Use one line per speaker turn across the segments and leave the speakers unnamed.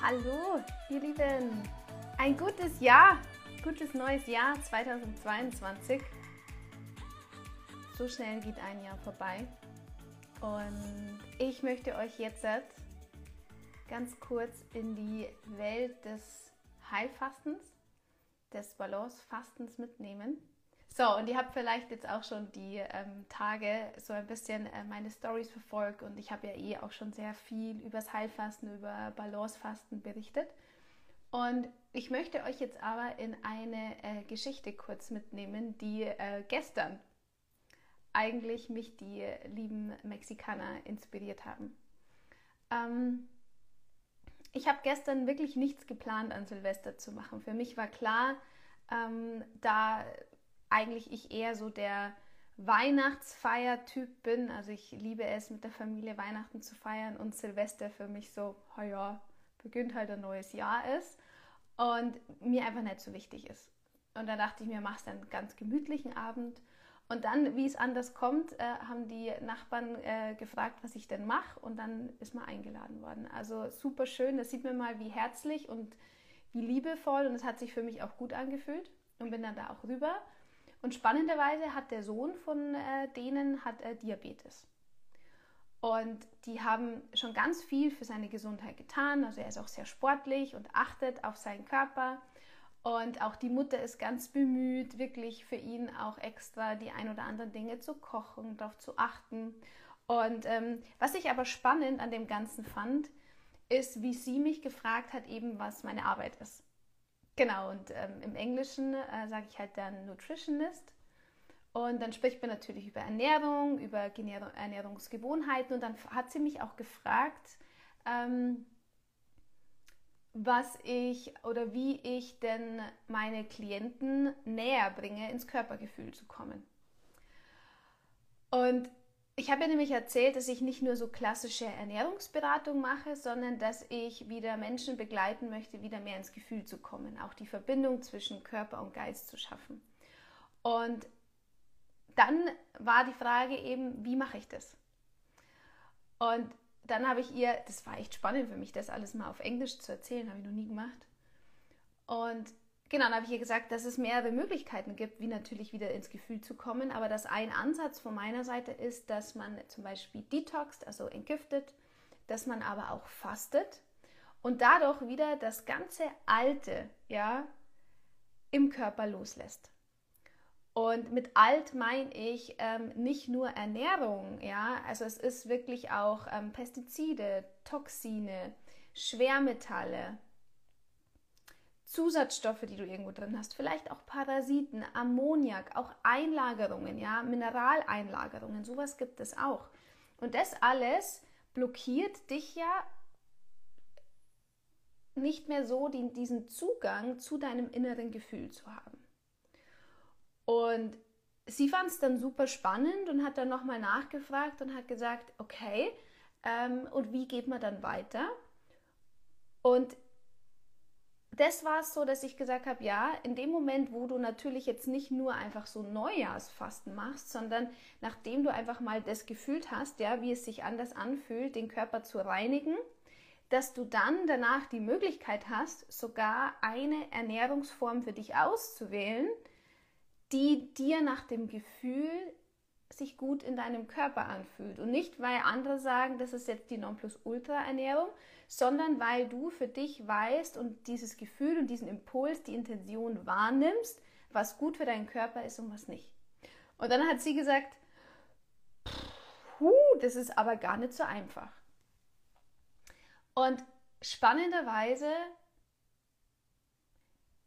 Hallo, ihr Lieben. Ein gutes Jahr, gutes neues Jahr 2022. So schnell geht ein Jahr vorbei. Und ich möchte euch jetzt ganz kurz in die Welt des Heilfastens, des Balancefastens mitnehmen. So, und ihr habt vielleicht jetzt auch schon die ähm, Tage so ein bisschen äh, meine Stories verfolgt und ich habe ja eh auch schon sehr viel über das Heilfasten, über Balancefasten berichtet. Und ich möchte euch jetzt aber in eine äh, Geschichte kurz mitnehmen, die äh, gestern eigentlich mich die lieben Mexikaner inspiriert haben. Ähm, ich habe gestern wirklich nichts geplant an Silvester zu machen. Für mich war klar, ähm, da eigentlich ich eher so der Weihnachtsfeiertyp bin. Also ich liebe es, mit der Familie Weihnachten zu feiern und Silvester für mich so, oh ja, beginnt halt ein neues Jahr ist und mir einfach nicht so wichtig ist. Und da dachte ich mir, machst einen ganz gemütlichen Abend. Und dann, wie es anders kommt, äh, haben die Nachbarn äh, gefragt, was ich denn mache. Und dann ist man eingeladen worden. Also super schön. Das sieht man mal, wie herzlich und wie liebevoll. Und es hat sich für mich auch gut angefühlt. Und bin dann da auch rüber. Und spannenderweise hat der Sohn von äh, denen hat, äh, Diabetes. Und die haben schon ganz viel für seine Gesundheit getan. Also er ist auch sehr sportlich und achtet auf seinen Körper. Und auch die Mutter ist ganz bemüht, wirklich für ihn auch extra die ein oder anderen Dinge zu kochen, darauf zu achten. Und ähm, was ich aber spannend an dem Ganzen fand, ist, wie sie mich gefragt hat, eben was meine Arbeit ist. Genau, und ähm, im Englischen äh, sage ich halt dann Nutritionist. Und dann spricht man natürlich über Ernährung, über Ernährungsgewohnheiten. Und dann hat sie mich auch gefragt, ähm, was ich oder wie ich denn meine Klienten näher bringe, ins Körpergefühl zu kommen. Und ich habe ja nämlich erzählt, dass ich nicht nur so klassische Ernährungsberatung mache, sondern dass ich wieder Menschen begleiten möchte, wieder mehr ins Gefühl zu kommen, auch die Verbindung zwischen Körper und Geist zu schaffen. Und dann war die Frage eben, wie mache ich das? Und dann habe ich ihr, das war echt spannend für mich, das alles mal auf Englisch zu erzählen, habe ich noch nie gemacht. Und Genau, dann habe ich ihr gesagt, dass es mehrere Möglichkeiten gibt, wie natürlich wieder ins Gefühl zu kommen. Aber dass ein Ansatz von meiner Seite ist, dass man zum Beispiel detoxt, also entgiftet, dass man aber auch fastet und dadurch wieder das ganze Alte, ja, im Körper loslässt. Und mit alt meine ich ähm, nicht nur Ernährung, ja, also es ist wirklich auch ähm, Pestizide, Toxine, Schwermetalle, Zusatzstoffe, die du irgendwo drin hast, vielleicht auch Parasiten, Ammoniak, auch Einlagerungen, ja, Mineraleinlagerungen, sowas gibt es auch. Und das alles blockiert dich ja nicht mehr so, die, diesen Zugang zu deinem inneren Gefühl zu haben. Und sie fand es dann super spannend und hat dann nochmal nachgefragt und hat gesagt, okay, ähm, und wie geht man dann weiter? Und das war es so, dass ich gesagt habe, ja, in dem Moment, wo du natürlich jetzt nicht nur einfach so Neujahrsfasten machst, sondern nachdem du einfach mal das gefühlt hast, ja, wie es sich anders anfühlt, den Körper zu reinigen, dass du dann danach die Möglichkeit hast, sogar eine Ernährungsform für dich auszuwählen, die dir nach dem Gefühl sich gut in deinem Körper anfühlt. Und nicht, weil andere sagen, das ist jetzt die Nonplusultra-Ernährung, sondern weil du für dich weißt und dieses Gefühl und diesen Impuls, die Intention wahrnimmst, was gut für deinen Körper ist und was nicht. Und dann hat sie gesagt, puh, das ist aber gar nicht so einfach. Und spannenderweise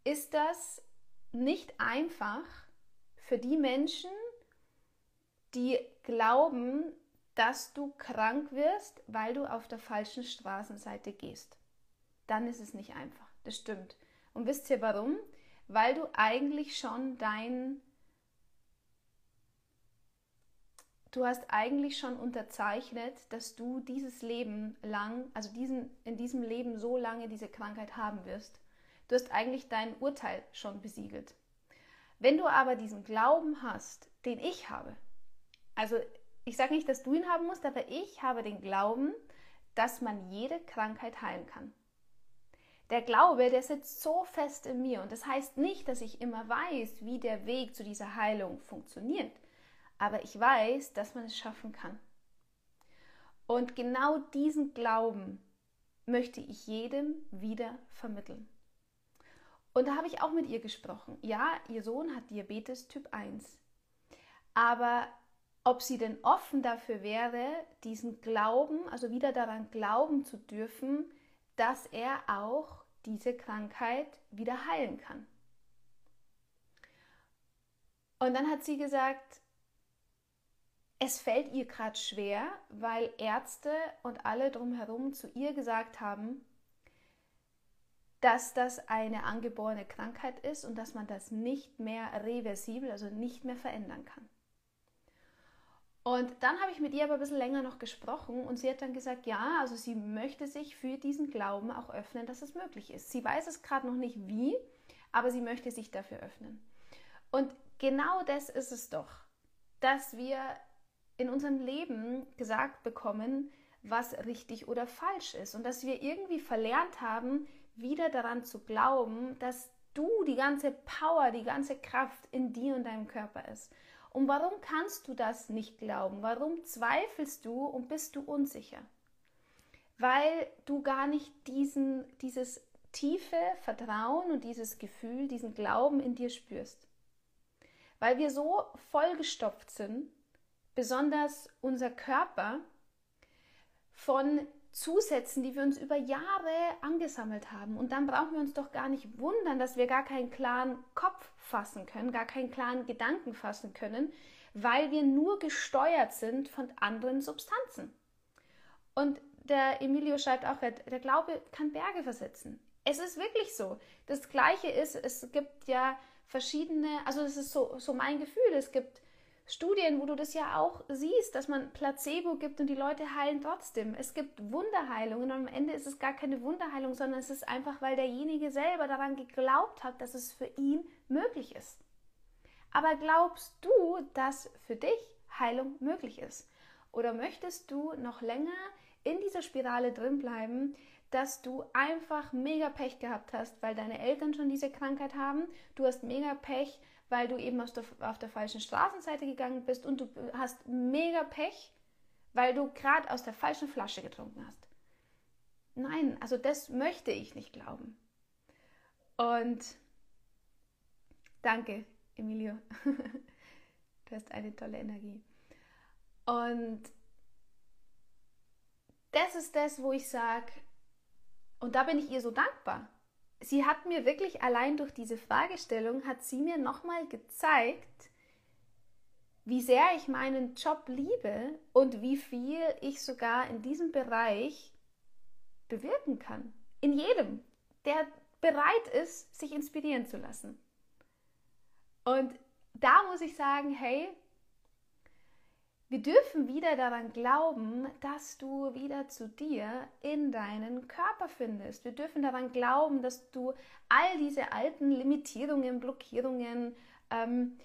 ist das nicht einfach für die Menschen, die glauben, dass du krank wirst, weil du auf der falschen Straßenseite gehst. Dann ist es nicht einfach. Das stimmt. Und wisst ihr warum? Weil du eigentlich schon dein Du hast eigentlich schon unterzeichnet, dass du dieses Leben lang, also diesen, in diesem Leben so lange diese Krankheit haben wirst. Du hast eigentlich dein Urteil schon besiegelt. Wenn du aber diesen Glauben hast, den ich habe, also ich sage nicht, dass du ihn haben musst, aber ich habe den Glauben, dass man jede Krankheit heilen kann. Der Glaube, der sitzt so fest in mir. Und das heißt nicht, dass ich immer weiß, wie der Weg zu dieser Heilung funktioniert. Aber ich weiß, dass man es schaffen kann. Und genau diesen Glauben möchte ich jedem wieder vermitteln. Und da habe ich auch mit ihr gesprochen. Ja, ihr Sohn hat Diabetes Typ 1. Aber ob sie denn offen dafür wäre, diesen Glauben, also wieder daran glauben zu dürfen, dass er auch diese Krankheit wieder heilen kann. Und dann hat sie gesagt, es fällt ihr gerade schwer, weil Ärzte und alle drumherum zu ihr gesagt haben, dass das eine angeborene Krankheit ist und dass man das nicht mehr reversibel, also nicht mehr verändern kann. Und dann habe ich mit ihr aber ein bisschen länger noch gesprochen und sie hat dann gesagt, ja, also sie möchte sich für diesen Glauben auch öffnen, dass es möglich ist. Sie weiß es gerade noch nicht wie, aber sie möchte sich dafür öffnen. Und genau das ist es doch, dass wir in unserem Leben gesagt bekommen, was richtig oder falsch ist und dass wir irgendwie verlernt haben, wieder daran zu glauben, dass du die ganze Power, die ganze Kraft in dir und deinem Körper ist und warum kannst du das nicht glauben? Warum zweifelst du und bist du unsicher? Weil du gar nicht diesen, dieses tiefe Vertrauen und dieses Gefühl, diesen Glauben in dir spürst. Weil wir so vollgestopft sind, besonders unser Körper, von Zusätzen, die wir uns über Jahre angesammelt haben. Und dann brauchen wir uns doch gar nicht wundern, dass wir gar keinen klaren Kopf fassen können, gar keinen klaren Gedanken fassen können, weil wir nur gesteuert sind von anderen Substanzen. Und der Emilio schreibt auch, der Glaube kann Berge versetzen. Es ist wirklich so. Das Gleiche ist, es gibt ja verschiedene, also das ist so, so mein Gefühl, es gibt Studien, wo du das ja auch siehst, dass man Placebo gibt und die Leute heilen trotzdem. Es gibt Wunderheilungen und am Ende ist es gar keine Wunderheilung, sondern es ist einfach, weil derjenige selber daran geglaubt hat, dass es für ihn möglich ist. Aber glaubst du, dass für dich Heilung möglich ist? Oder möchtest du noch länger in dieser Spirale drin bleiben, dass du einfach mega Pech gehabt hast, weil deine Eltern schon diese Krankheit haben? Du hast mega Pech, weil du eben auf der, auf der falschen Straßenseite gegangen bist und du hast mega Pech, weil du gerade aus der falschen Flasche getrunken hast. Nein, also das möchte ich nicht glauben. Und danke, Emilio. du hast eine tolle Energie. Und das ist das, wo ich sage, und da bin ich ihr so dankbar, sie hat mir wirklich allein durch diese Fragestellung, hat sie mir nochmal gezeigt, wie sehr ich meinen Job liebe und wie viel ich sogar in diesem Bereich bewirken kann. In jedem, der bereit ist, sich inspirieren zu lassen. Und da muss ich sagen, hey, wir dürfen wieder daran glauben, dass du wieder zu dir in deinen Körper findest. Wir dürfen daran glauben, dass du all diese alten Limitierungen, Blockierungen, ähm,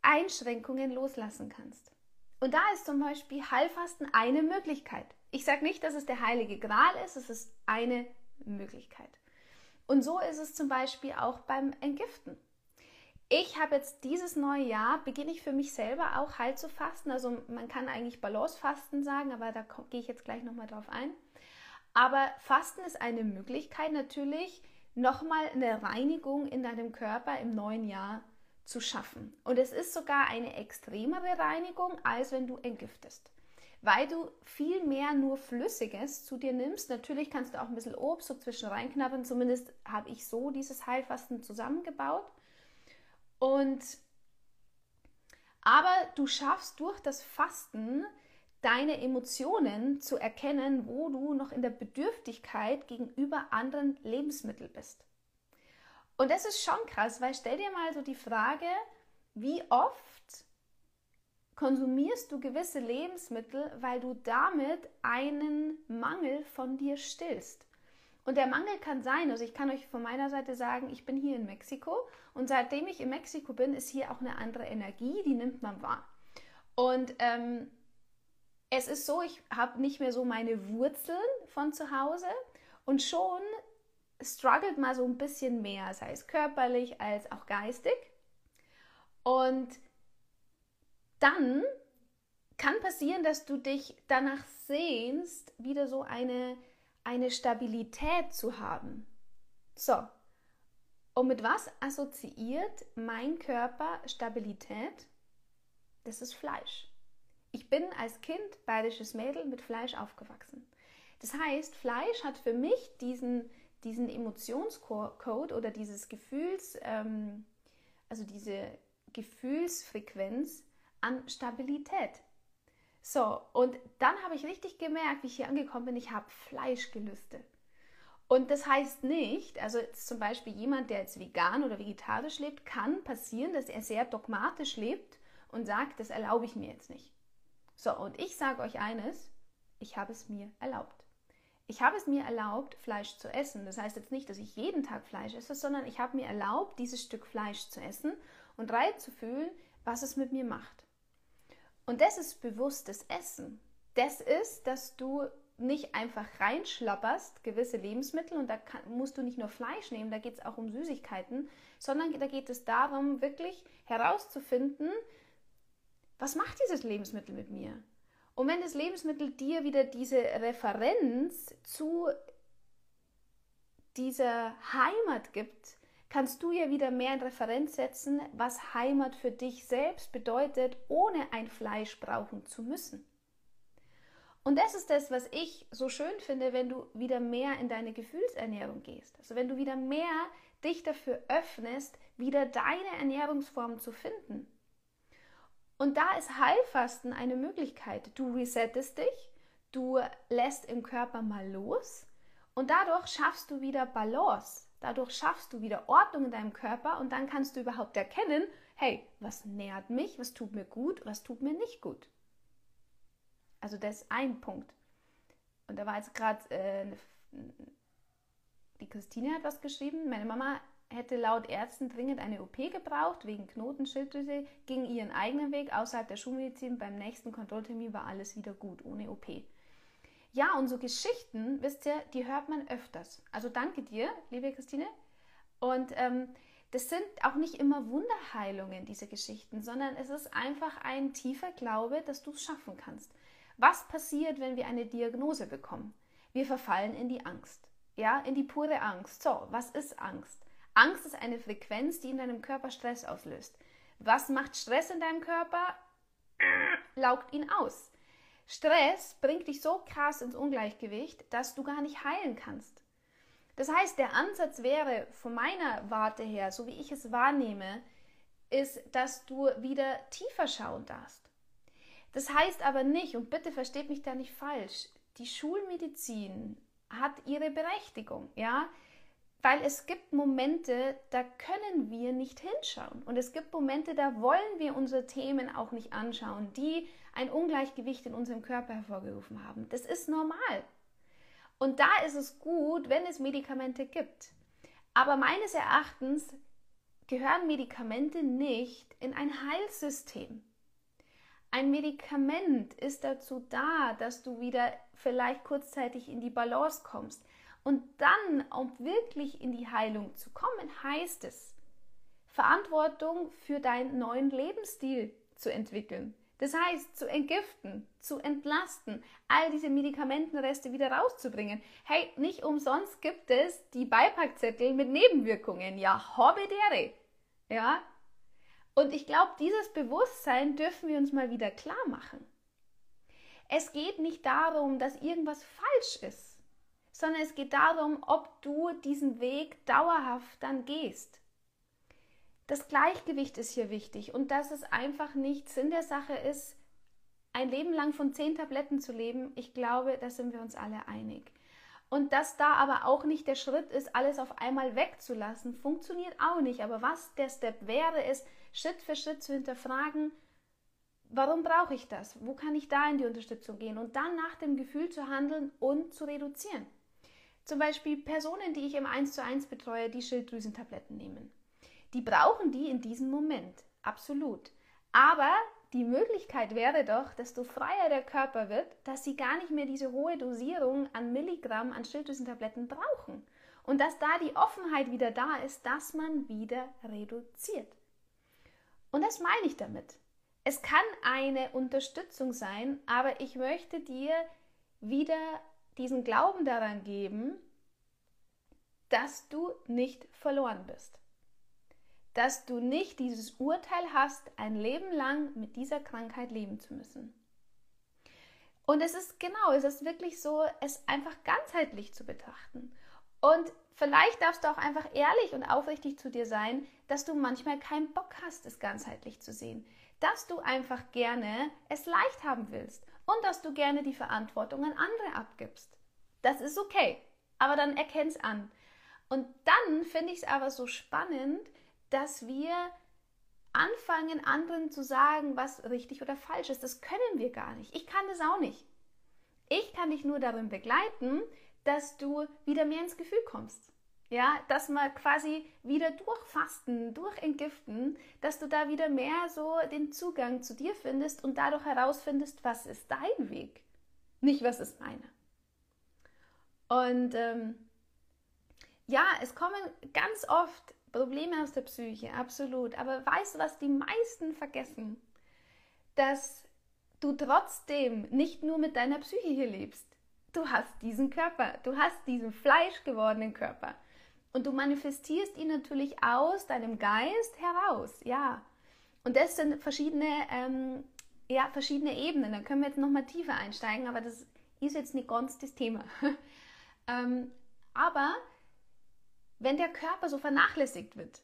Einschränkungen loslassen kannst. Und da ist zum Beispiel Heilfasten eine Möglichkeit. Ich sage nicht, dass es der heilige Gral ist, es ist eine Möglichkeit. Und so ist es zum Beispiel auch beim Entgiften. Ich habe jetzt dieses neue Jahr, beginne ich für mich selber auch Heil zu fasten. Also man kann eigentlich Balancefasten sagen, aber da gehe ich jetzt gleich nochmal drauf ein. Aber Fasten ist eine Möglichkeit natürlich, nochmal eine Reinigung in deinem Körper im neuen Jahr zu schaffen. Und es ist sogar eine extremere Reinigung, als wenn du entgiftest. Weil du viel mehr nur Flüssiges zu dir nimmst. Natürlich kannst du auch ein bisschen Obst so zwischen reinknabbern. Zumindest habe ich so dieses Heilfasten zusammengebaut. Und aber du schaffst durch das Fasten deine Emotionen zu erkennen, wo du noch in der Bedürftigkeit gegenüber anderen Lebensmitteln bist. Und das ist schon krass, weil stell dir mal so die Frage, wie oft konsumierst du gewisse Lebensmittel, weil du damit einen Mangel von dir stillst. Und der Mangel kann sein, also ich kann euch von meiner Seite sagen, ich bin hier in Mexiko und seitdem ich in Mexiko bin, ist hier auch eine andere Energie, die nimmt man wahr. Und ähm, es ist so, ich habe nicht mehr so meine Wurzeln von zu Hause und schon struggelt mal so ein bisschen mehr, sei es körperlich als auch geistig. Und dann kann passieren, dass du dich danach sehnst, wieder so eine, eine Stabilität zu haben. So, und mit was assoziiert mein Körper Stabilität? Das ist Fleisch. Ich bin als Kind bayerisches Mädel mit Fleisch aufgewachsen. Das heißt, Fleisch hat für mich diesen, diesen Emotionscode oder dieses Gefühls, ähm, also diese Gefühlsfrequenz an Stabilität. So, und dann habe ich richtig gemerkt, wie ich hier angekommen bin, ich habe Fleischgelüste. Und das heißt nicht, also zum Beispiel jemand, der jetzt vegan oder vegetarisch lebt, kann passieren, dass er sehr dogmatisch lebt und sagt, das erlaube ich mir jetzt nicht. So, und ich sage euch eines, ich habe es mir erlaubt. Ich habe es mir erlaubt, Fleisch zu essen. Das heißt jetzt nicht, dass ich jeden Tag Fleisch esse, sondern ich habe mir erlaubt, dieses Stück Fleisch zu essen und reinzufühlen, was es mit mir macht. Und das ist bewusstes Essen. Das ist, dass du nicht einfach reinschlapperst, gewisse Lebensmittel, und da kann, musst du nicht nur Fleisch nehmen, da geht es auch um Süßigkeiten, sondern da geht es darum, wirklich herauszufinden, was macht dieses Lebensmittel mit mir? Und wenn das Lebensmittel dir wieder diese Referenz zu dieser Heimat gibt, kannst du ja wieder mehr in Referenz setzen, was Heimat für dich selbst bedeutet, ohne ein Fleisch brauchen zu müssen. Und das ist das, was ich so schön finde, wenn du wieder mehr in deine Gefühlsernährung gehst. Also wenn du wieder mehr dich dafür öffnest, wieder deine Ernährungsform zu finden. Und da ist Heilfasten eine Möglichkeit. Du resettest dich, du lässt im Körper mal los und dadurch schaffst du wieder Balance. Dadurch schaffst du wieder Ordnung in deinem Körper und dann kannst du überhaupt erkennen, hey, was nährt mich, was tut mir gut, was tut mir nicht gut. Also das ist ein Punkt. Und da war jetzt gerade, äh, die Christine hat was geschrieben, meine Mama hätte laut Ärzten dringend eine OP gebraucht, wegen Knotenschilddrüse, ging ihren eigenen Weg außerhalb der Schulmedizin. Beim nächsten Kontrolltermin war alles wieder gut, ohne OP. Ja, und so Geschichten, wisst ihr, die hört man öfters. Also danke dir, liebe Christine. Und ähm, das sind auch nicht immer Wunderheilungen, diese Geschichten, sondern es ist einfach ein tiefer Glaube, dass du es schaffen kannst. Was passiert, wenn wir eine Diagnose bekommen? Wir verfallen in die Angst. Ja, in die pure Angst. So, was ist Angst? Angst ist eine Frequenz, die in deinem Körper Stress auslöst. Was macht Stress in deinem Körper? Laugt ihn aus. Stress bringt dich so krass ins Ungleichgewicht, dass du gar nicht heilen kannst. Das heißt, der Ansatz wäre von meiner Warte her, so wie ich es wahrnehme, ist, dass du wieder tiefer schauen darfst. Das heißt aber nicht, und bitte versteht mich da nicht falsch, die Schulmedizin hat ihre Berechtigung, ja? weil es gibt Momente, da können wir nicht hinschauen. Und es gibt Momente, da wollen wir unsere Themen auch nicht anschauen, die ein Ungleichgewicht in unserem Körper hervorgerufen haben. Das ist normal. Und da ist es gut, wenn es Medikamente gibt. Aber meines Erachtens gehören Medikamente nicht in ein Heilsystem. Ein Medikament ist dazu da, dass du wieder vielleicht kurzzeitig in die Balance kommst. Und dann, um wirklich in die Heilung zu kommen, heißt es, Verantwortung für deinen neuen Lebensstil zu entwickeln. Das heißt, zu entgiften, zu entlasten, all diese Medikamentenreste wieder rauszubringen. Hey, nicht umsonst gibt es die Beipackzettel mit Nebenwirkungen. Ja, hobbedere. Ja. Und ich glaube, dieses Bewusstsein dürfen wir uns mal wieder klar machen. Es geht nicht darum, dass irgendwas falsch ist sondern es geht darum, ob du diesen Weg dauerhaft dann gehst. Das Gleichgewicht ist hier wichtig und dass es einfach nicht Sinn der Sache ist, ein Leben lang von zehn Tabletten zu leben. Ich glaube, da sind wir uns alle einig. Und dass da aber auch nicht der Schritt ist, alles auf einmal wegzulassen, funktioniert auch nicht. Aber was der Step wäre, ist, Schritt für Schritt zu hinterfragen, warum brauche ich das? Wo kann ich da in die Unterstützung gehen? Und dann nach dem Gefühl zu handeln und zu reduzieren. Zum Beispiel Personen, die ich im 1 zu 1 betreue, die Schilddrüsentabletten nehmen. Die brauchen die in diesem Moment, absolut. Aber die Möglichkeit wäre doch, desto freier der Körper wird, dass sie gar nicht mehr diese hohe Dosierung an Milligramm an Schilddrüsentabletten brauchen. Und dass da die Offenheit wieder da ist, dass man wieder reduziert. Und das meine ich damit. Es kann eine Unterstützung sein, aber ich möchte dir wieder diesen Glauben daran geben, dass du nicht verloren bist. Dass du nicht dieses Urteil hast, ein Leben lang mit dieser Krankheit leben zu müssen. Und es ist genau, es ist wirklich so, es einfach ganzheitlich zu betrachten. Und vielleicht darfst du auch einfach ehrlich und aufrichtig zu dir sein, dass du manchmal keinen Bock hast, es ganzheitlich zu sehen. Dass du einfach gerne es leicht haben willst und dass du gerne die Verantwortung an andere abgibst. Das ist okay, aber dann erkenn es an. Und dann finde ich es aber so spannend, dass wir anfangen, anderen zu sagen, was richtig oder falsch ist. Das können wir gar nicht. Ich kann das auch nicht. Ich kann dich nur darin begleiten, dass du wieder mehr ins Gefühl kommst. Ja, dass man quasi wieder durchfasten, durchentgiften, dass du da wieder mehr so den Zugang zu dir findest und dadurch herausfindest, was ist dein Weg, nicht was ist meine. Und ähm, ja, es kommen ganz oft Probleme aus der Psyche, absolut. Aber weißt du, was die meisten vergessen? Dass du trotzdem nicht nur mit deiner Psyche hier lebst. Du hast diesen Körper, du hast diesen fleischgewordenen Körper. Und du manifestierst ihn natürlich aus deinem Geist heraus, ja. Und das sind verschiedene, ähm, ja, verschiedene Ebenen. Da können wir jetzt nochmal tiefer einsteigen, aber das ist jetzt nicht ganz das Thema. ähm, aber wenn der Körper so vernachlässigt wird,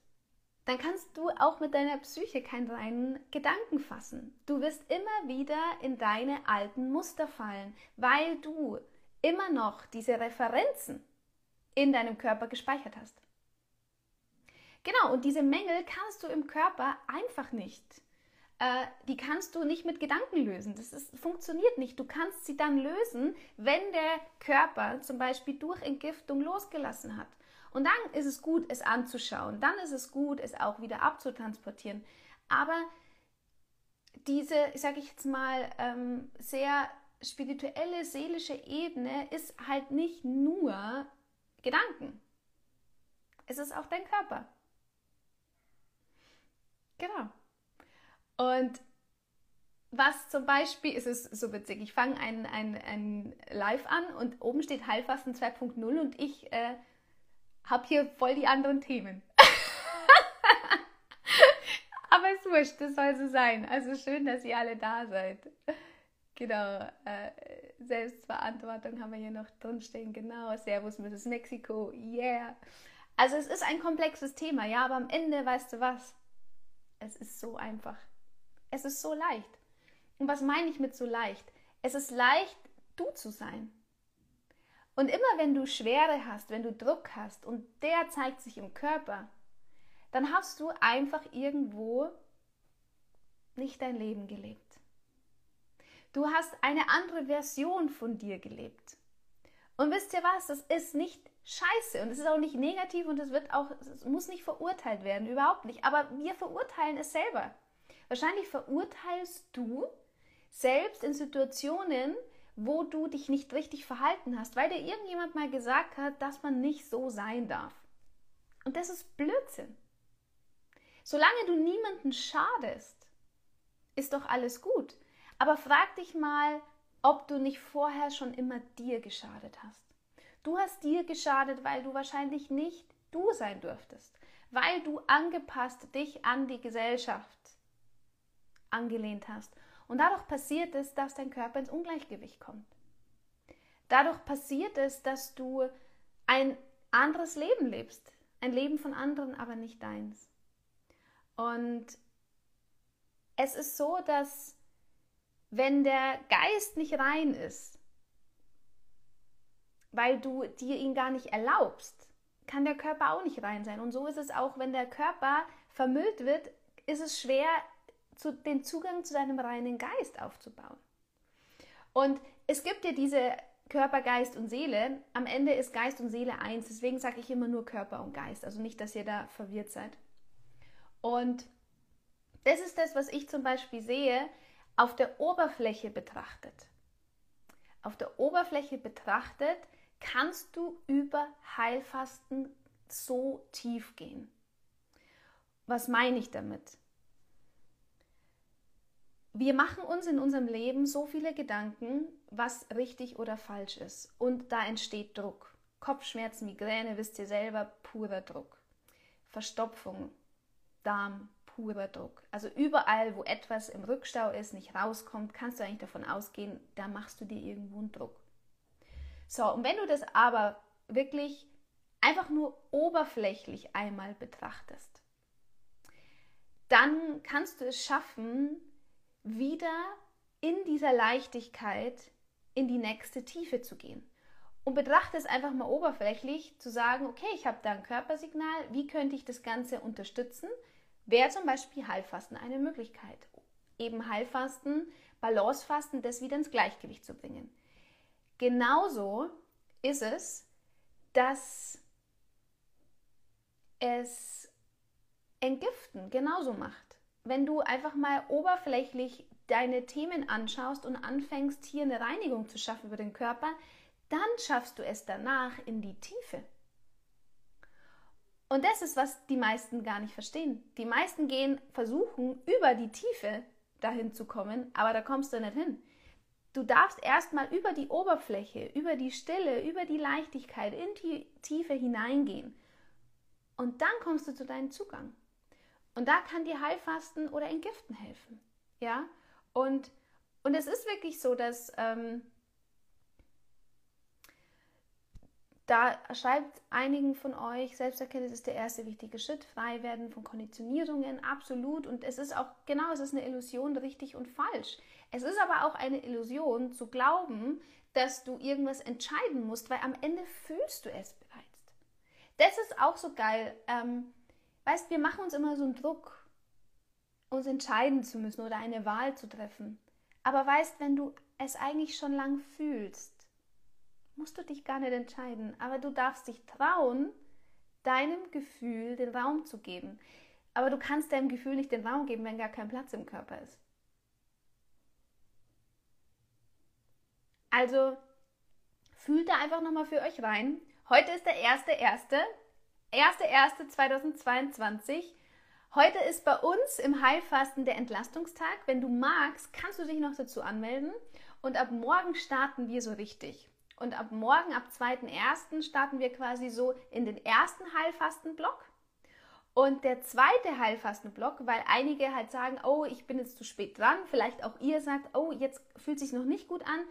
dann kannst du auch mit deiner Psyche keinen reinen Gedanken fassen. Du wirst immer wieder in deine alten Muster fallen, weil du immer noch diese Referenzen in deinem Körper gespeichert hast. Genau, und diese Mängel kannst du im Körper einfach nicht. Äh, die kannst du nicht mit Gedanken lösen. Das ist, funktioniert nicht. Du kannst sie dann lösen, wenn der Körper zum Beispiel durch Entgiftung losgelassen hat. Und dann ist es gut, es anzuschauen. Dann ist es gut, es auch wieder abzutransportieren. Aber diese, sage ich jetzt mal, ähm, sehr spirituelle, seelische Ebene ist halt nicht nur Gedanken. Es ist auch dein Körper. Genau. Und was zum Beispiel, ist es so witzig, ich fange ein, ein, ein Live an und oben steht Heilfasten 2.0 und ich äh, habe hier voll die anderen Themen. Aber es wurscht, das soll so sein. Also schön, dass ihr alle da seid. Genau, äh, Selbstverantwortung haben wir hier noch drinstehen. Genau, Servus Mrs. Mexiko, yeah. Also es ist ein komplexes Thema, ja, aber am Ende weißt du was? Es ist so einfach. Es ist so leicht. Und was meine ich mit so leicht? Es ist leicht, du zu sein. Und immer wenn du Schwere hast, wenn du Druck hast und der zeigt sich im Körper, dann hast du einfach irgendwo nicht dein Leben gelebt. Du hast eine andere Version von dir gelebt. Und wisst ihr was? Das ist nicht scheiße und es ist auch nicht negativ und es wird auch, es muss nicht verurteilt werden, überhaupt nicht. Aber wir verurteilen es selber. Wahrscheinlich verurteilst du selbst in Situationen, wo du dich nicht richtig verhalten hast, weil dir irgendjemand mal gesagt hat, dass man nicht so sein darf. Und das ist Blödsinn. Solange du niemanden schadest, ist doch alles gut. Aber frag dich mal, ob du nicht vorher schon immer dir geschadet hast. Du hast dir geschadet, weil du wahrscheinlich nicht du sein dürftest, weil du angepasst dich an die Gesellschaft angelehnt hast und dadurch passiert es, dass dein Körper ins Ungleichgewicht kommt. Dadurch passiert es, dass du ein anderes Leben lebst. Ein Leben von anderen, aber nicht deins. Und es ist so, dass wenn der Geist nicht rein ist, weil du dir ihn gar nicht erlaubst, kann der Körper auch nicht rein sein. Und so ist es auch, wenn der Körper vermüllt wird, ist es schwer, zu, den Zugang zu deinem reinen Geist aufzubauen. Und es gibt ja diese Körper, Geist und Seele. Am Ende ist Geist und Seele eins. Deswegen sage ich immer nur Körper und Geist. Also nicht, dass ihr da verwirrt seid. Und das ist das, was ich zum Beispiel sehe, auf der Oberfläche betrachtet. Auf der Oberfläche betrachtet kannst du über Heilfasten so tief gehen. Was meine ich damit? Wir machen uns in unserem Leben so viele Gedanken, was richtig oder falsch ist. Und da entsteht Druck. Kopfschmerzen, Migräne, wisst ihr selber, purer Druck. Verstopfung, Darm, purer Druck. Also überall, wo etwas im Rückstau ist, nicht rauskommt, kannst du eigentlich davon ausgehen, da machst du dir irgendwo einen Druck. So, und wenn du das aber wirklich einfach nur oberflächlich einmal betrachtest, dann kannst du es schaffen, wieder in dieser Leichtigkeit in die nächste Tiefe zu gehen. Und betrachte es einfach mal oberflächlich, zu sagen, okay, ich habe da ein Körpersignal, wie könnte ich das Ganze unterstützen? Wäre zum Beispiel Heilfasten eine Möglichkeit. Eben Heilfasten, Balancefasten, das wieder ins Gleichgewicht zu bringen. Genauso ist es, dass es Entgiften genauso macht. Wenn du einfach mal oberflächlich deine Themen anschaust und anfängst, hier eine Reinigung zu schaffen über den Körper, dann schaffst du es danach in die Tiefe. Und das ist, was die meisten gar nicht verstehen. Die meisten gehen versuchen, über die Tiefe dahin zu kommen, aber da kommst du nicht hin. Du darfst erstmal über die Oberfläche, über die Stille, über die Leichtigkeit in die Tiefe hineingehen. Und dann kommst du zu deinem Zugang. Und da kann dir Heilfasten oder Entgiften helfen. Ja? Und, und es ist wirklich so, dass ähm, da schreibt einigen von euch, Selbsterkenntnis ist der erste wichtige Schritt, frei werden von Konditionierungen, absolut. Und es ist auch, genau, es ist eine Illusion, richtig und falsch. Es ist aber auch eine Illusion zu glauben, dass du irgendwas entscheiden musst, weil am Ende fühlst du es bereits. Das ist auch so geil. Ähm, weißt, wir machen uns immer so einen Druck, uns entscheiden zu müssen oder eine Wahl zu treffen. Aber weißt, wenn du es eigentlich schon lang fühlst, musst du dich gar nicht entscheiden. Aber du darfst dich trauen, deinem Gefühl den Raum zu geben. Aber du kannst deinem Gefühl nicht den Raum geben, wenn gar kein Platz im Körper ist. Also fühlt da einfach nochmal für euch rein. Heute ist der 1.1. 1.1.2022. Heute ist bei uns im Heilfasten der Entlastungstag. Wenn du magst, kannst du dich noch dazu anmelden. Und ab morgen starten wir so richtig. Und ab morgen, ab 2.1. starten wir quasi so in den ersten Heilfastenblock. Und der zweite Heilfastenblock, weil einige halt sagen, oh, ich bin jetzt zu spät dran, vielleicht auch ihr sagt, oh, jetzt fühlt sich noch nicht gut an,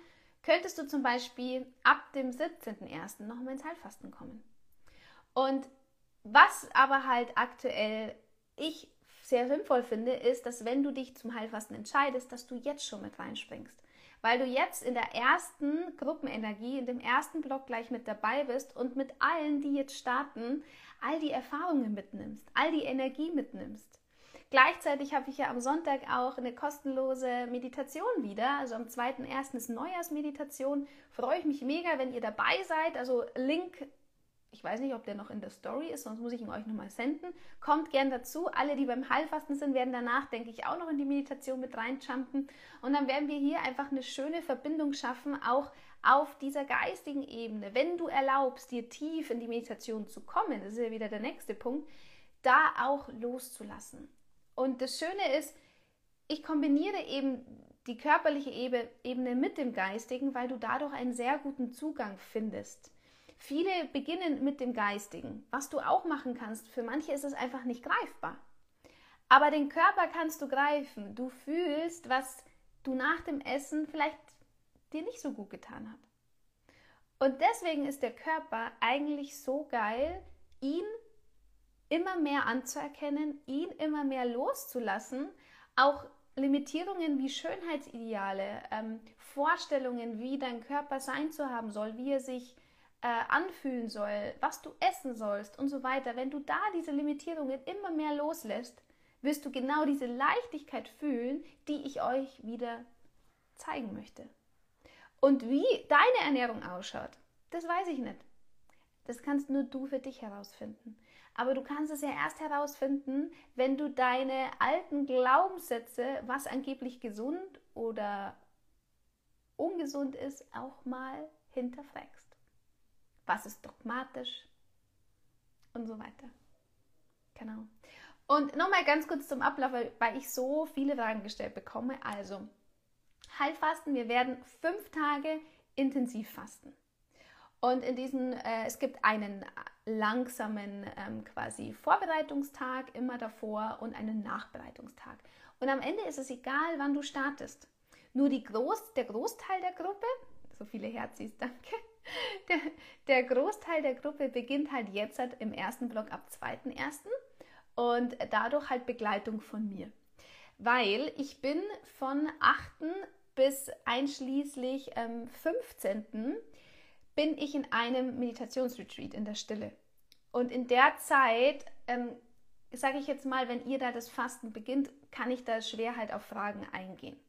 könntest du zum Beispiel ab dem 17.01. nochmal ins Heilfasten kommen. Und was aber halt aktuell ich sehr sinnvoll finde, ist, dass wenn du dich zum Heilfasten entscheidest, dass du jetzt schon mit reinspringst. Weil du jetzt in der ersten Gruppenenergie, in dem ersten Block gleich mit dabei bist und mit allen, die jetzt starten, all die Erfahrungen mitnimmst, all die Energie mitnimmst. Gleichzeitig habe ich ja am Sonntag auch eine kostenlose Meditation wieder. Also am 2.1. ist Neujahrsmeditation. Freue ich mich mega, wenn ihr dabei seid. Also Link, ich weiß nicht, ob der noch in der Story ist, sonst muss ich ihn euch nochmal senden. Kommt gern dazu. Alle, die beim Heilfasten sind, werden danach, denke ich, auch noch in die Meditation mit reinjumpen. Und dann werden wir hier einfach eine schöne Verbindung schaffen, auch auf dieser geistigen Ebene. Wenn du erlaubst, dir tief in die Meditation zu kommen, das ist ja wieder der nächste Punkt, da auch loszulassen. Und das Schöne ist, ich kombiniere eben die körperliche Ebene mit dem Geistigen, weil du dadurch einen sehr guten Zugang findest. Viele beginnen mit dem Geistigen, was du auch machen kannst. Für manche ist es einfach nicht greifbar. Aber den Körper kannst du greifen. Du fühlst, was du nach dem Essen vielleicht dir nicht so gut getan hat. Und deswegen ist der Körper eigentlich so geil, ihn immer mehr anzuerkennen, ihn immer mehr loszulassen, auch Limitierungen wie Schönheitsideale, ähm, Vorstellungen, wie dein Körper sein zu haben soll, wie er sich äh, anfühlen soll, was du essen sollst und so weiter. Wenn du da diese Limitierungen immer mehr loslässt, wirst du genau diese Leichtigkeit fühlen, die ich euch wieder zeigen möchte. Und wie deine Ernährung ausschaut, das weiß ich nicht. Das kannst nur du für dich herausfinden. Aber du kannst es ja erst herausfinden, wenn du deine alten Glaubenssätze, was angeblich gesund oder ungesund ist, auch mal hinterfragst. Was ist dogmatisch und so weiter. Genau. Und nochmal ganz kurz zum Ablauf, weil ich so viele Fragen gestellt bekomme. Also, Heilfasten, wir werden fünf Tage intensiv fasten. Und in diesen, äh, es gibt einen langsamen ähm, quasi Vorbereitungstag immer davor und einen Nachbereitungstag. Und am Ende ist es egal, wann du startest. Nur die Groß, der Großteil der Gruppe, so viele Herzis, danke, der, der Großteil der Gruppe beginnt halt jetzt halt im ersten Block ab 2.1. und dadurch halt Begleitung von mir. Weil ich bin von 8. bis einschließlich ähm, 15 bin ich in einem Meditationsretreat in der Stille. Und in der Zeit, ähm, sage ich jetzt mal, wenn ihr da das Fasten beginnt, kann ich da schwer halt auf Fragen eingehen.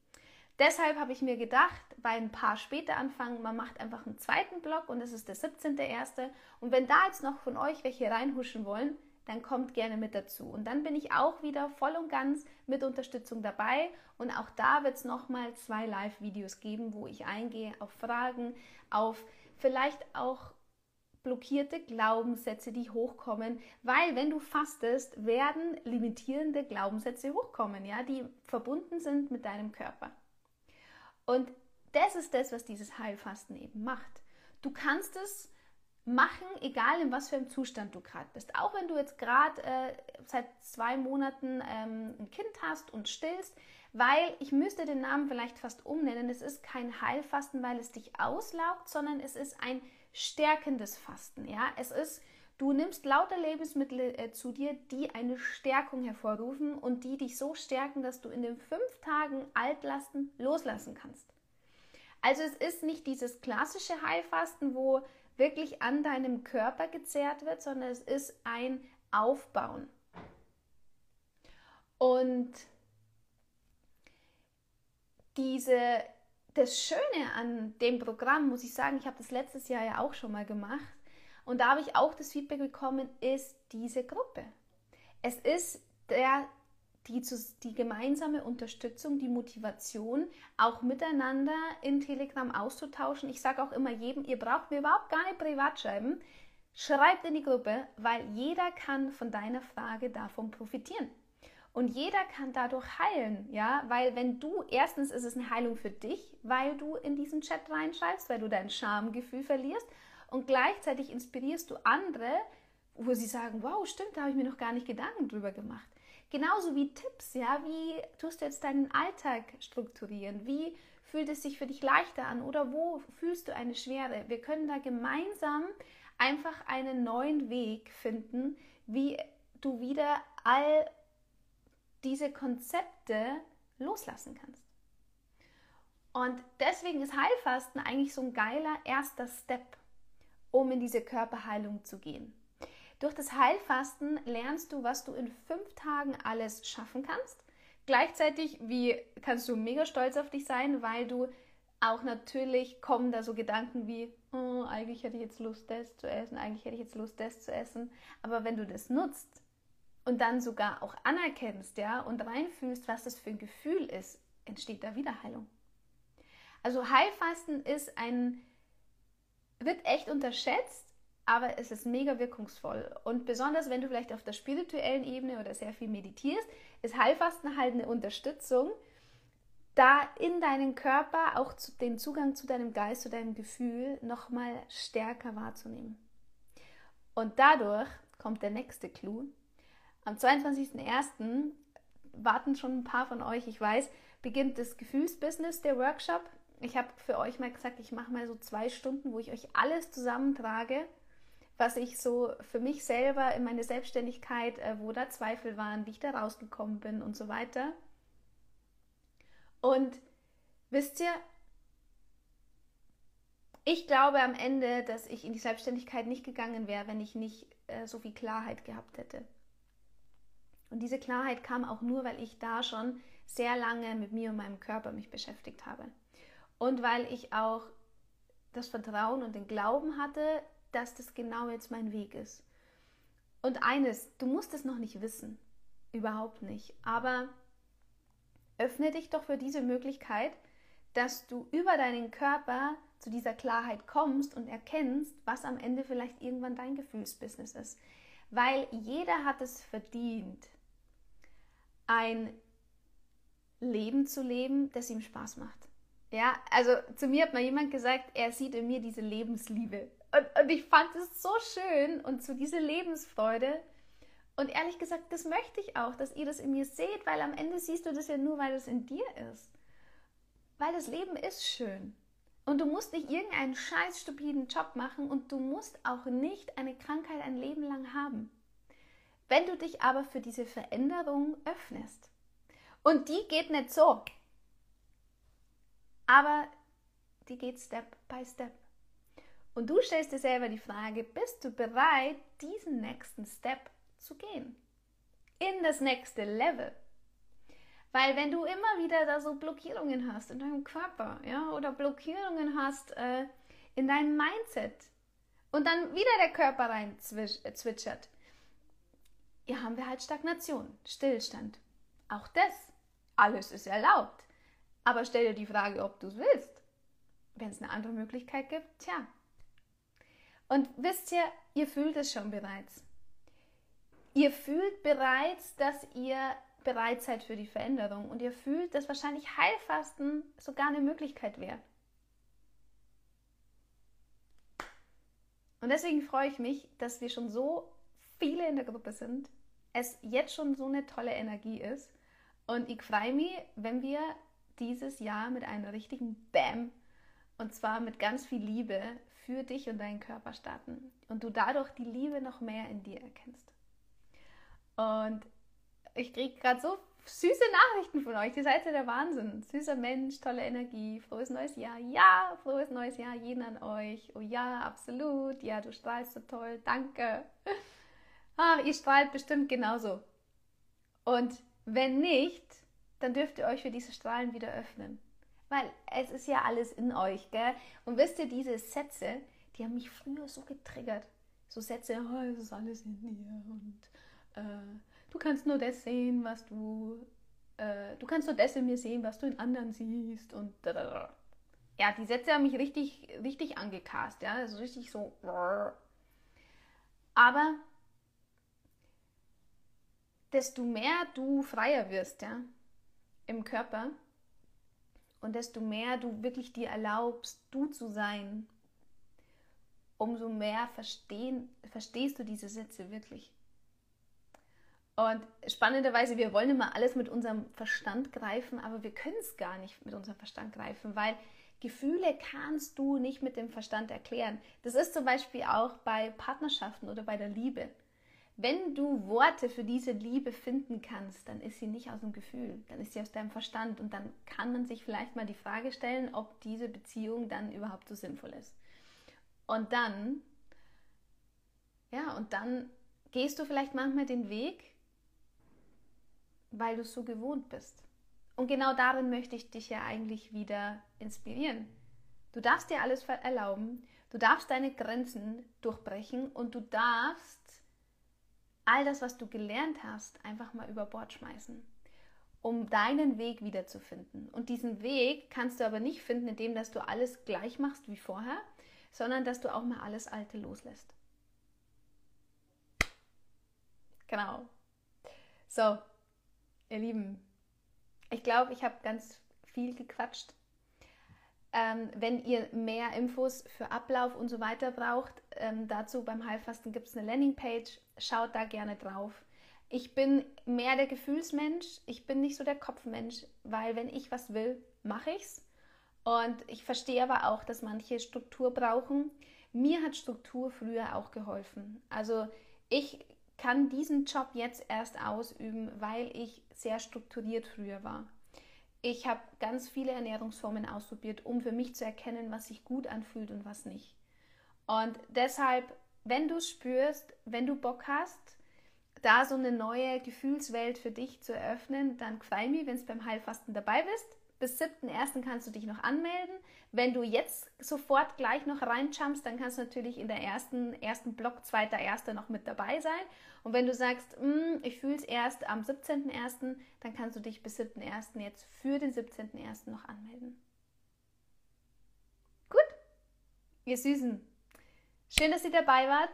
Deshalb habe ich mir gedacht, bei ein paar später anfangen, man macht einfach einen zweiten Block und das ist der 17.1. Und wenn da jetzt noch von euch welche reinhuschen wollen, dann kommt gerne mit dazu. Und dann bin ich auch wieder voll und ganz mit Unterstützung dabei. Und auch da wird es nochmal zwei Live-Videos geben, wo ich eingehe auf Fragen, auf vielleicht auch blockierte Glaubenssätze, die hochkommen, weil wenn du fastest, werden limitierende Glaubenssätze hochkommen, ja, die verbunden sind mit deinem Körper. Und das ist das, was dieses Heilfasten eben macht. Du kannst es machen, egal in was für einem Zustand du gerade bist. Auch wenn du jetzt gerade äh, seit zwei Monaten ähm, ein Kind hast und stillst, weil ich müsste den Namen vielleicht fast umnennen. Es ist kein Heilfasten, weil es dich auslaugt, sondern es ist ein stärkendes Fasten. Ja, es ist Du nimmst lauter Lebensmittel äh, zu dir, die eine Stärkung hervorrufen und die dich so stärken, dass du in den fünf Tagen Altlasten loslassen kannst. Also es ist nicht dieses klassische Heilfasten, wo wirklich an deinem Körper gezehrt wird, sondern es ist ein Aufbauen. Und diese, das Schöne an dem Programm, muss ich sagen, ich habe das letztes Jahr ja auch schon mal gemacht und da habe ich auch das Feedback bekommen, ist diese Gruppe. Es ist der, die, die gemeinsame Unterstützung, die Motivation, auch miteinander in Telegram auszutauschen. Ich sage auch immer jedem, ihr braucht mir überhaupt gar nicht privat schreiben. Schreibt in die Gruppe, weil jeder kann von deiner Frage davon profitieren. Und jeder kann dadurch heilen, ja, weil wenn du, erstens ist es eine Heilung für dich, weil du in diesen Chat reinschreibst, weil du dein Schamgefühl verlierst und gleichzeitig inspirierst du andere, wo sie sagen, wow, stimmt, da habe ich mir noch gar nicht Gedanken drüber gemacht. Genauso wie Tipps, ja, wie tust du jetzt deinen Alltag strukturieren? Wie fühlt es sich für dich leichter an oder wo fühlst du eine Schwere? Wir können da gemeinsam einfach einen neuen Weg finden, wie du wieder all diese Konzepte loslassen kannst. Und deswegen ist Heilfasten eigentlich so ein geiler erster Step, um in diese Körperheilung zu gehen. Durch das Heilfasten lernst du, was du in fünf Tagen alles schaffen kannst. Gleichzeitig, wie kannst du mega stolz auf dich sein, weil du auch natürlich kommen da so Gedanken wie, oh, eigentlich hätte ich jetzt Lust, das zu essen, eigentlich hätte ich jetzt Lust, das zu essen. Aber wenn du das nutzt und dann sogar auch anerkennst, ja, und reinfühlst, was das für ein Gefühl ist, entsteht da wieder Heilung. Also Heilfasten ist ein, wird echt unterschätzt, aber es ist mega wirkungsvoll. Und besonders wenn du vielleicht auf der spirituellen Ebene oder sehr viel meditierst, ist Heilfasten halt eine Unterstützung, da in deinen Körper auch den Zugang zu deinem Geist, zu deinem Gefühl nochmal stärker wahrzunehmen. Und dadurch kommt der nächste Clou. Am 22.01. warten schon ein paar von euch, ich weiß, beginnt das Gefühlsbusiness, der Workshop. Ich habe für euch mal gesagt, ich mache mal so zwei Stunden, wo ich euch alles zusammentrage, was ich so für mich selber in meine Selbstständigkeit, äh, wo da Zweifel waren, wie ich da rausgekommen bin und so weiter. Und wisst ihr, ich glaube am Ende, dass ich in die Selbstständigkeit nicht gegangen wäre, wenn ich nicht äh, so viel Klarheit gehabt hätte. Und diese Klarheit kam auch nur, weil ich da schon sehr lange mit mir und meinem Körper mich beschäftigt habe. Und weil ich auch das Vertrauen und den Glauben hatte, dass das genau jetzt mein Weg ist. Und eines, du musst es noch nicht wissen, überhaupt nicht, aber öffne dich doch für diese Möglichkeit, dass du über deinen Körper zu dieser Klarheit kommst und erkennst, was am Ende vielleicht irgendwann dein Gefühlsbusiness ist. Weil jeder hat es verdient, ein Leben zu leben, das ihm Spaß macht. Ja, also zu mir hat mal jemand gesagt, er sieht in mir diese Lebensliebe. Und, und ich fand es so schön und so diese Lebensfreude. Und ehrlich gesagt, das möchte ich auch, dass ihr das in mir seht, weil am Ende siehst du das ja nur, weil es in dir ist. Weil das Leben ist schön. Und du musst nicht irgendeinen scheiß stupiden Job machen und du musst auch nicht eine Krankheit ein Leben lang haben. Wenn du dich aber für diese Veränderung öffnest. Und die geht nicht so. Aber die geht Step by Step. Und du stellst dir selber die Frage, bist du bereit, diesen nächsten Step zu gehen? In das nächste Level. Weil wenn du immer wieder da so Blockierungen hast in deinem Körper, ja, oder Blockierungen hast äh, in deinem Mindset und dann wieder der Körper rein äh, zwitschert, ja, haben wir halt Stagnation, Stillstand. Auch das, alles ist erlaubt. Aber stell dir die Frage, ob du es willst. Wenn es eine andere Möglichkeit gibt, tja. Und wisst ihr, ihr fühlt es schon bereits. Ihr fühlt bereits, dass ihr bereit seid für die Veränderung und ihr fühlt, dass wahrscheinlich Heilfasten sogar eine Möglichkeit wäre. Und deswegen freue ich mich, dass wir schon so viele in der Gruppe sind, es jetzt schon so eine tolle Energie ist. Und ich freue mich, wenn wir dieses Jahr mit einem richtigen Bam und zwar mit ganz viel Liebe für dich und deinen Körper starten und du dadurch die Liebe noch mehr in dir erkennst. Und ich kriege gerade so süße Nachrichten von euch. Ihr seid ja der Wahnsinn. Süßer Mensch, tolle Energie, frohes neues Jahr. Ja, frohes neues Jahr, jeden an euch. Oh ja, absolut. Ja, du strahlst so toll. Danke. Ah, ihr strahlt bestimmt genauso. Und wenn nicht, dann dürft ihr euch für diese Strahlen wieder öffnen. Weil es ist ja alles in euch, gell? Und wisst ihr, diese Sätze, die haben mich früher so getriggert. So Sätze, oh, es ist alles in dir und äh, du kannst nur das sehen, was du, äh, du kannst nur das in mir sehen, was du in anderen siehst und da, da, da. Ja, die Sätze haben mich richtig, richtig angecast, ja, also richtig so. Aber desto mehr du freier wirst, ja, im Körper und desto mehr du wirklich dir erlaubst, du zu sein, umso mehr verstehen, verstehst du diese Sätze wirklich. Und spannenderweise, wir wollen immer alles mit unserem Verstand greifen, aber wir können es gar nicht mit unserem Verstand greifen, weil Gefühle kannst du nicht mit dem Verstand erklären. Das ist zum Beispiel auch bei Partnerschaften oder bei der Liebe. Wenn du Worte für diese Liebe finden kannst, dann ist sie nicht aus dem Gefühl, dann ist sie aus deinem Verstand und dann kann man sich vielleicht mal die Frage stellen, ob diese Beziehung dann überhaupt so sinnvoll ist. Und dann, ja, und dann gehst du vielleicht manchmal den Weg, weil du es so gewohnt bist. Und genau darin möchte ich dich ja eigentlich wieder inspirieren. Du darfst dir alles erlauben, du darfst deine Grenzen durchbrechen und du darfst all das, was du gelernt hast, einfach mal über Bord schmeißen, um deinen Weg wiederzufinden. Und diesen Weg kannst du aber nicht finden, indem dass du alles gleich machst wie vorher, sondern dass du auch mal alles Alte loslässt. Genau. So, Ihr Lieben, ich glaube, ich habe ganz viel gequatscht. Ähm, wenn ihr mehr Infos für Ablauf und so weiter braucht, ähm, dazu beim Heilfasten gibt es eine Landingpage. Schaut da gerne drauf. Ich bin mehr der Gefühlsmensch. Ich bin nicht so der Kopfmensch, weil wenn ich was will, mache ich's. Und ich verstehe aber auch, dass manche Struktur brauchen. Mir hat Struktur früher auch geholfen. Also ich kann diesen Job jetzt erst ausüben, weil ich sehr strukturiert früher war. Ich habe ganz viele Ernährungsformen ausprobiert, um für mich zu erkennen, was sich gut anfühlt und was nicht. Und deshalb, wenn du spürst, wenn du Bock hast, da so eine neue Gefühlswelt für dich zu eröffnen, dann freu mich, wenn du beim Heilfasten dabei bist. Bis 7.1. kannst du dich noch anmelden. Wenn du jetzt sofort gleich noch reinjumpst, dann kannst du natürlich in der ersten, ersten Block, zweiter, erster noch mit dabei sein. Und wenn du sagst, mm, ich fühle es erst am 17.1., dann kannst du dich bis 7.1. jetzt für den 17.1. noch anmelden. ihr Süßen, schön, dass ihr dabei wart.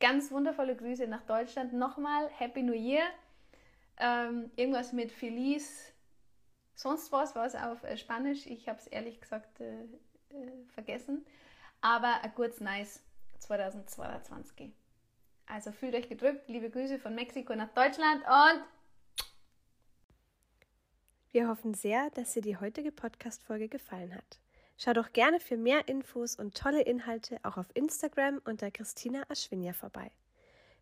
Ganz wundervolle Grüße nach Deutschland. Nochmal Happy New Year. Ähm, irgendwas mit Feliz, sonst was war es auf äh, Spanisch. Ich habe es ehrlich gesagt äh, äh, vergessen. Aber ein kurz nice 2022. Also fühlt euch gedrückt. Liebe Grüße von Mexiko nach Deutschland und
wir hoffen sehr, dass dir die heutige Podcast-Folge gefallen hat. Schau doch gerne für mehr Infos und tolle Inhalte auch auf Instagram unter Christina Aschwinja vorbei.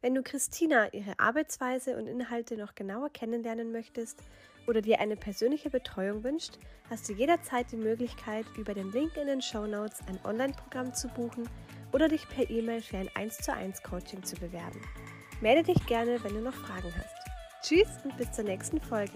Wenn du Christina ihre Arbeitsweise und Inhalte noch genauer kennenlernen möchtest oder dir eine persönliche Betreuung wünscht, hast du jederzeit die Möglichkeit, über den Link in den Show Notes ein Online-Programm zu buchen oder dich per E-Mail für ein 1 zu 1 Coaching zu bewerben. Melde dich gerne, wenn du noch Fragen hast. Tschüss und bis zur nächsten Folge.